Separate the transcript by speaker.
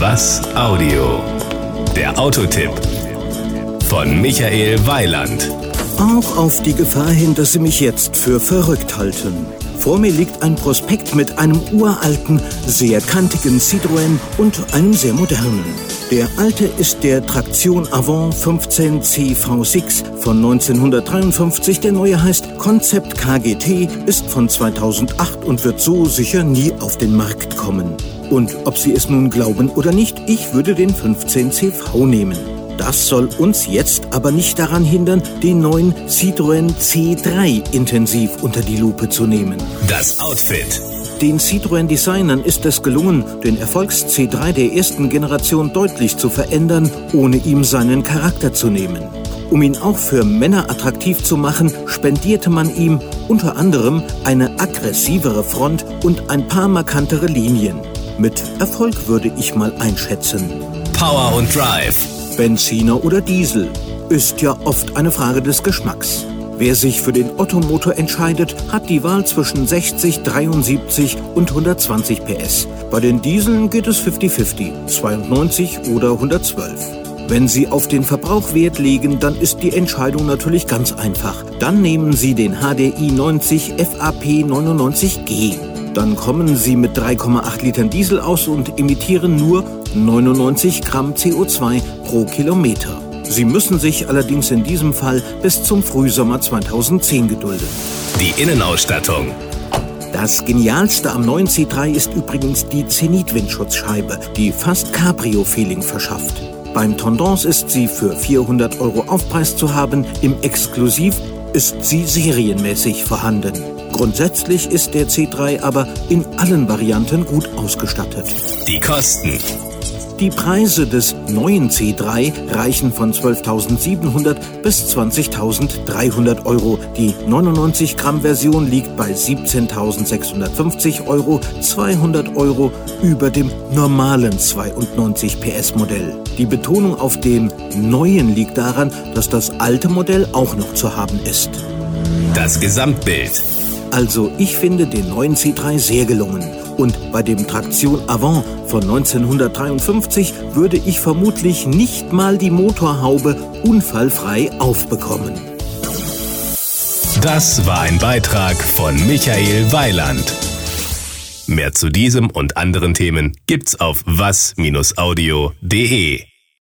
Speaker 1: Was Audio? Der Autotipp von Michael Weiland.
Speaker 2: Auch auf die Gefahr hin, dass Sie mich jetzt für verrückt halten. Vor mir liegt ein Prospekt mit einem uralten, sehr kantigen Citroën und einem sehr modernen. Der alte ist der Traktion Avant 15 CV6 von 1953. Der neue heißt Concept KGT, ist von 2008 und wird so sicher nie auf den Markt kommen. Und ob Sie es nun glauben oder nicht, ich würde den 15 CV nehmen. Das soll uns jetzt aber nicht daran hindern, den neuen Citroën C3 intensiv unter die Lupe zu nehmen.
Speaker 1: Das Outfit.
Speaker 2: Den Citroën-Designern ist es gelungen, den Erfolgs C3 der ersten Generation deutlich zu verändern, ohne ihm seinen Charakter zu nehmen. Um ihn auch für Männer attraktiv zu machen, spendierte man ihm unter anderem eine aggressivere Front und ein paar markantere Linien. Mit Erfolg würde ich mal einschätzen.
Speaker 1: Power und Drive.
Speaker 2: Benziner oder Diesel ist ja oft eine Frage des Geschmacks. Wer sich für den Ottomotor entscheidet, hat die Wahl zwischen 60, 73 und 120 PS. Bei den Dieseln geht es 50-50, 92 oder 112. Wenn Sie auf den Verbrauch Wert legen, dann ist die Entscheidung natürlich ganz einfach. Dann nehmen Sie den HDI 90 FAP 99G. Dann kommen Sie mit 3,8 Litern Diesel aus und emittieren nur 99 Gramm CO2 pro Kilometer. Sie müssen sich allerdings in diesem Fall bis zum Frühsommer 2010 gedulden.
Speaker 1: Die Innenausstattung.
Speaker 2: Das Genialste am neuen C3 ist übrigens die Zenit-Windschutzscheibe, die fast Cabrio-Feeling verschafft. Beim Tendance ist sie für 400 Euro Aufpreis zu haben, im Exklusiv ist sie serienmäßig vorhanden. Grundsätzlich ist der C3 aber in allen Varianten gut ausgestattet.
Speaker 1: Die Kosten.
Speaker 2: Die Preise des neuen C3 reichen von 12.700 bis 20.300 Euro. Die 99 Gramm Version liegt bei 17.650 Euro, 200 Euro über dem normalen 92 PS Modell. Die Betonung auf dem neuen liegt daran, dass das alte Modell auch noch zu haben ist.
Speaker 1: Das Gesamtbild.
Speaker 2: Also ich finde den neuen C3 sehr gelungen. Und bei dem Traktion Avant von 1953 würde ich vermutlich nicht mal die Motorhaube unfallfrei aufbekommen.
Speaker 1: Das war ein Beitrag von Michael Weiland. Mehr zu diesem und anderen Themen gibt's auf was-audio.de.